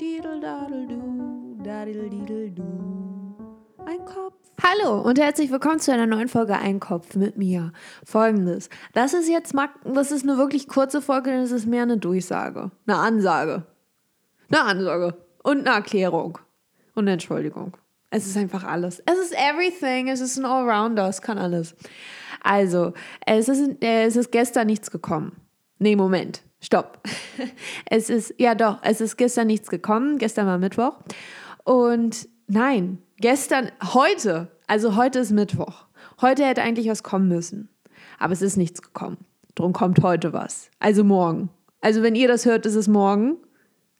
Didel-dadel-du, dadel-didel-du. Ein Kopf. Hallo und herzlich willkommen zu einer neuen Folge Ein Kopf mit mir. Folgendes. Das ist jetzt das ist eine wirklich kurze Folge, denn es ist mehr eine Durchsage. Eine Ansage. Eine Ansage. Und eine Erklärung. Und eine Entschuldigung. Es ist einfach alles. Es ist everything. Es ist ein Allrounder. Es kann alles. Also, es ist, äh, es ist gestern nichts gekommen. Nee, Moment. Stopp. Es ist, ja doch, es ist gestern nichts gekommen. Gestern war Mittwoch. Und nein, gestern, heute, also heute ist Mittwoch. Heute hätte eigentlich was kommen müssen. Aber es ist nichts gekommen. Drum kommt heute was. Also morgen. Also wenn ihr das hört, ist es morgen.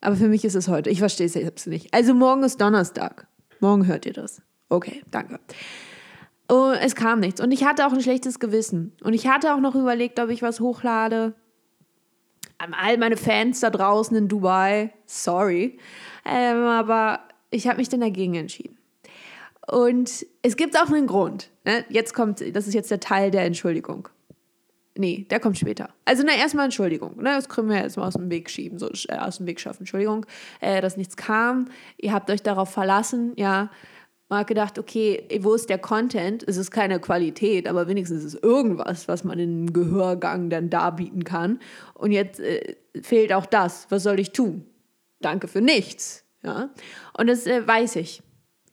Aber für mich ist es heute. Ich verstehe es jetzt nicht. Also morgen ist Donnerstag. Morgen hört ihr das. Okay, danke. Und es kam nichts. Und ich hatte auch ein schlechtes Gewissen. Und ich hatte auch noch überlegt, ob ich was hochlade an all meine Fans da draußen in Dubai, sorry. Ähm, aber ich habe mich dann dagegen entschieden. Und es gibt auch einen Grund. Ne? Jetzt kommt, das ist jetzt der Teil der Entschuldigung. Nee, der kommt später. Also, na, erstmal Entschuldigung. Ne? Das können wir jetzt mal aus dem Weg schieben, so äh, aus dem Weg schaffen. Entschuldigung, äh, dass nichts kam. Ihr habt euch darauf verlassen, ja. Hat gedacht, okay, wo ist der Content? Es ist keine Qualität, aber wenigstens ist es irgendwas, was man im Gehörgang dann darbieten kann. Und jetzt äh, fehlt auch das. Was soll ich tun? Danke für nichts. Ja? Und das äh, weiß ich.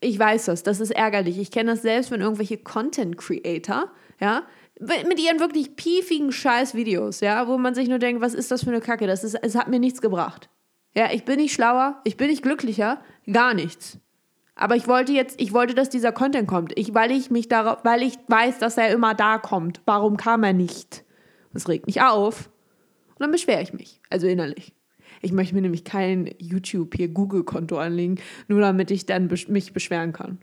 Ich weiß das. Das ist ärgerlich. Ich kenne das selbst, wenn irgendwelche Content Creator, ja, mit ihren wirklich piefigen Scheiß-Videos, ja, wo man sich nur denkt, was ist das für eine Kacke? Das ist, es hat mir nichts gebracht. Ja, ich bin nicht schlauer, ich bin nicht glücklicher, gar nichts. Aber ich wollte jetzt, ich wollte, dass dieser Content kommt. Ich, weil ich mich darauf, weil ich weiß, dass er immer da kommt. Warum kam er nicht? Das regt mich auf. Und dann beschwere ich mich. Also innerlich. Ich möchte mir nämlich kein YouTube hier Google-Konto anlegen, nur damit ich dann mich beschweren kann.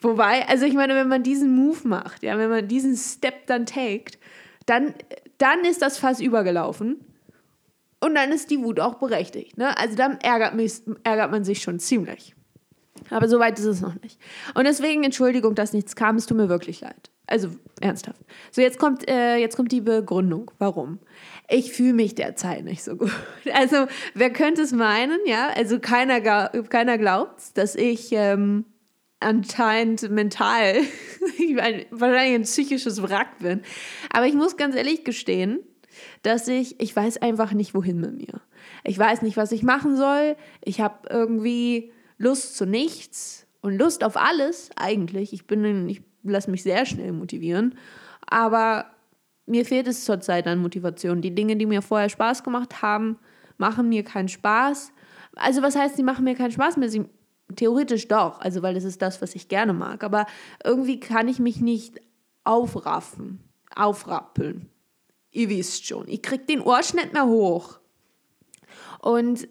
Wobei, also ich meine, wenn man diesen Move macht, ja, wenn man diesen Step dann taked, dann, dann ist das Fass übergelaufen. Und dann ist die Wut auch berechtigt. Ne? Also dann ärgert, mich, ärgert man sich schon ziemlich. Aber so weit ist es noch nicht. Und deswegen Entschuldigung, dass nichts kam. Es tut mir wirklich leid. Also ernsthaft. So, jetzt kommt, äh, jetzt kommt die Begründung. Warum? Ich fühle mich derzeit nicht so gut. Also, wer könnte es meinen, ja? Also, keiner, keiner glaubt, dass ich ähm, anscheinend mental, wahrscheinlich ein psychisches Wrack bin. Aber ich muss ganz ehrlich gestehen, dass ich, ich weiß einfach nicht, wohin mit mir. Ich weiß nicht, was ich machen soll. Ich habe irgendwie Lust zu nichts und Lust auf alles eigentlich. Ich bin, ich lasse mich sehr schnell motivieren, aber mir fehlt es zurzeit an Motivation. Die Dinge, die mir vorher Spaß gemacht haben, machen mir keinen Spaß. Also was heißt, sie machen mir keinen Spaß mehr? Sie, theoretisch doch, also weil das ist das, was ich gerne mag. Aber irgendwie kann ich mich nicht aufraffen, aufrappeln. Ihr wisst schon, ich krieg den Arsch nicht mehr hoch. Und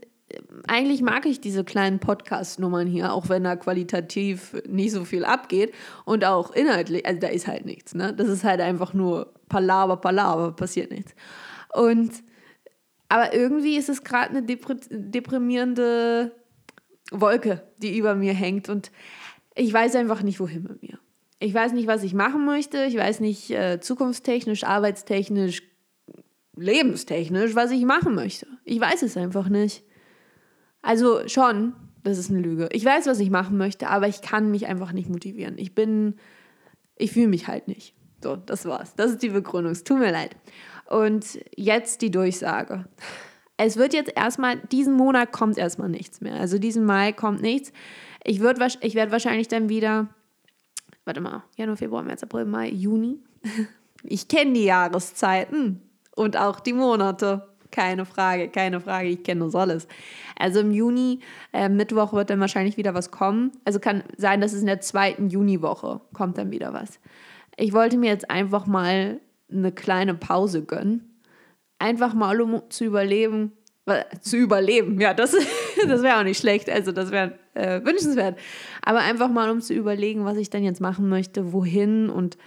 eigentlich mag ich diese kleinen Podcast-Nummern hier, auch wenn da qualitativ nicht so viel abgeht und auch inhaltlich, also da ist halt nichts, ne? Das ist halt einfach nur Palaver, Palaver, passiert nichts. Und, aber irgendwie ist es gerade eine deprimierende Wolke, die über mir hängt und ich weiß einfach nicht, wohin mit mir. Ich weiß nicht, was ich machen möchte. Ich weiß nicht äh, zukunftstechnisch, arbeitstechnisch, lebenstechnisch, was ich machen möchte. Ich weiß es einfach nicht. Also schon, das ist eine Lüge. Ich weiß, was ich machen möchte, aber ich kann mich einfach nicht motivieren. Ich bin, ich fühle mich halt nicht. So, das war's. Das ist die Begründung. Es tut mir leid. Und jetzt die Durchsage. Es wird jetzt erstmal, diesen Monat kommt erstmal nichts mehr. Also diesen Mai kommt nichts. Ich, ich werde wahrscheinlich dann wieder, warte mal, Januar, Februar, März, April, Mai, Juni. Ich kenne die Jahreszeiten und auch die Monate. Keine Frage, keine Frage, ich kenne das alles. Also im Juni, äh, Mittwoch wird dann wahrscheinlich wieder was kommen. Also kann sein, dass es in der zweiten Juniwoche kommt dann wieder was. Ich wollte mir jetzt einfach mal eine kleine Pause gönnen. Einfach mal, um zu überleben, zu überleben, ja, das, das wäre auch nicht schlecht, also das wäre äh, wünschenswert. Aber einfach mal, um zu überlegen, was ich dann jetzt machen möchte, wohin und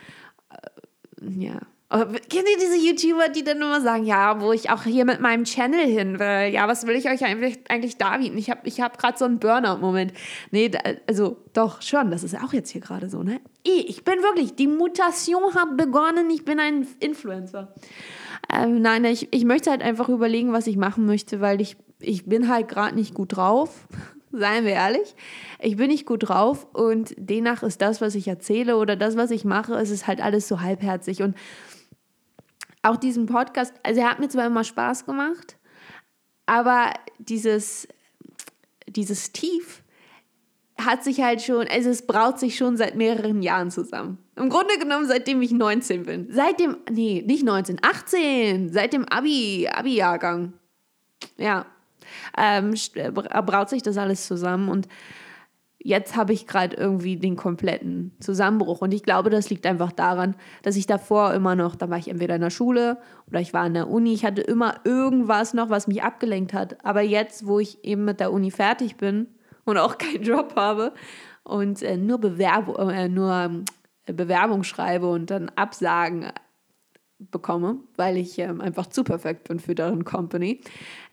äh, ja, kennt ihr diese YouTuber, die dann immer sagen, ja, wo ich auch hier mit meinem Channel hin will? Ja, was will ich euch eigentlich, eigentlich darbieten? Ich habe ich hab gerade so einen Burnout-Moment. Nee, da, also doch, schon, das ist auch jetzt hier gerade so, ne? Ich bin wirklich, die Mutation hat begonnen, ich bin ein Influencer. Ähm, nein, ich, ich möchte halt einfach überlegen, was ich machen möchte, weil ich ich bin halt gerade nicht gut drauf, seien wir ehrlich. Ich bin nicht gut drauf und demnach ist das, was ich erzähle oder das, was ich mache, es ist halt alles so halbherzig. Und auch diesen Podcast, also er hat mir zwar immer Spaß gemacht, aber dieses, dieses Tief hat sich halt schon, also es braut sich schon seit mehreren Jahren zusammen. Im Grunde genommen, seitdem ich 19 bin. Seit dem, nee, nicht 19, 18, seit dem Abi, Abi-Jahrgang. Ja, ähm, braut sich das alles zusammen und jetzt habe ich gerade irgendwie den kompletten Zusammenbruch. Und ich glaube, das liegt einfach daran, dass ich davor immer noch, da war ich entweder in der Schule oder ich war in der Uni, ich hatte immer irgendwas noch, was mich abgelenkt hat. Aber jetzt, wo ich eben mit der Uni fertig bin und auch keinen Job habe und äh, nur, Bewerbung, äh, nur äh, Bewerbung schreibe und dann Absagen bekomme, weil ich ähm, einfach zu perfekt bin für deren Company,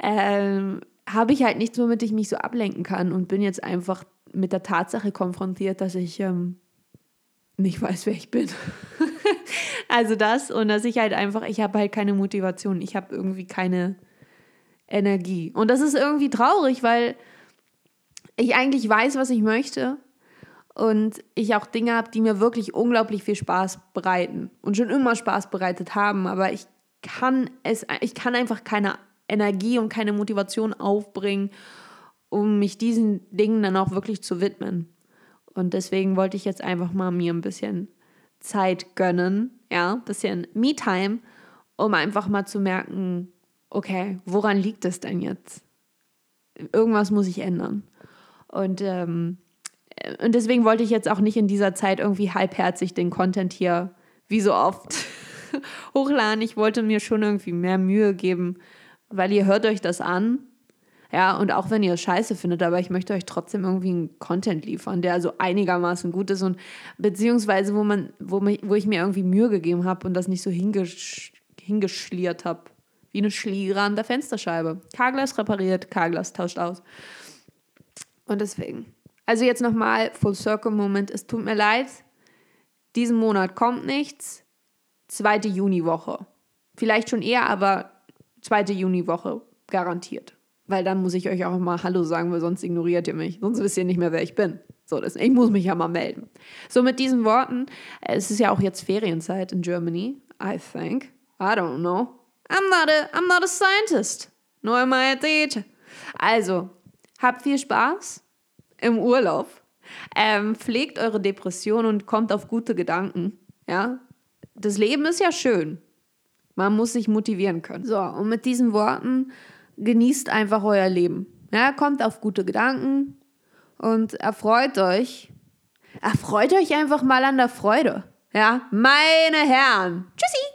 ähm, habe ich halt nichts, womit ich mich so ablenken kann und bin jetzt einfach mit der Tatsache konfrontiert, dass ich ähm, nicht weiß, wer ich bin. also das und dass ich halt einfach, ich habe halt keine Motivation, ich habe irgendwie keine Energie. Und das ist irgendwie traurig, weil ich eigentlich weiß, was ich möchte und ich auch Dinge habe, die mir wirklich unglaublich viel Spaß bereiten und schon immer Spaß bereitet haben, aber ich kann es, ich kann einfach keine Energie und keine Motivation aufbringen, um mich diesen Dingen dann auch wirklich zu widmen. Und deswegen wollte ich jetzt einfach mal mir ein bisschen Zeit gönnen, ja, ein bisschen Me-Time, um einfach mal zu merken, okay, woran liegt es denn jetzt? Irgendwas muss ich ändern. Und ähm, und deswegen wollte ich jetzt auch nicht in dieser Zeit irgendwie halbherzig den Content hier, wie so oft, hochladen. Ich wollte mir schon irgendwie mehr Mühe geben, weil ihr hört euch das an. Ja, und auch wenn ihr es scheiße findet, aber ich möchte euch trotzdem irgendwie einen Content liefern, der also einigermaßen gut ist und beziehungsweise wo man, wo, mich, wo ich mir irgendwie Mühe gegeben habe und das nicht so hingesch hingeschliert habe. Wie eine Schliere an der Fensterscheibe. Carglass repariert, Carglass tauscht aus. Und deswegen. Also jetzt nochmal, Full Circle Moment, es tut mir leid, diesen Monat kommt nichts. Zweite Juniwoche. Vielleicht schon eher, aber zweite Juniwoche garantiert. Weil dann muss ich euch auch mal Hallo sagen, weil sonst ignoriert ihr mich. Sonst wisst ihr nicht mehr, wer ich bin. So, das, ich muss mich ja mal melden. So, mit diesen Worten, es ist ja auch jetzt Ferienzeit in Germany, I think. I don't know. I'm not a, I'm not a scientist. Nor am I. Also, habt viel Spaß im Urlaub. Ähm, pflegt eure Depression und kommt auf gute Gedanken. Ja, das Leben ist ja schön. Man muss sich motivieren können. So, und mit diesen Worten genießt einfach euer Leben. Ja, kommt auf gute Gedanken und erfreut euch. Erfreut euch einfach mal an der Freude. Ja, meine Herren. Tschüssi.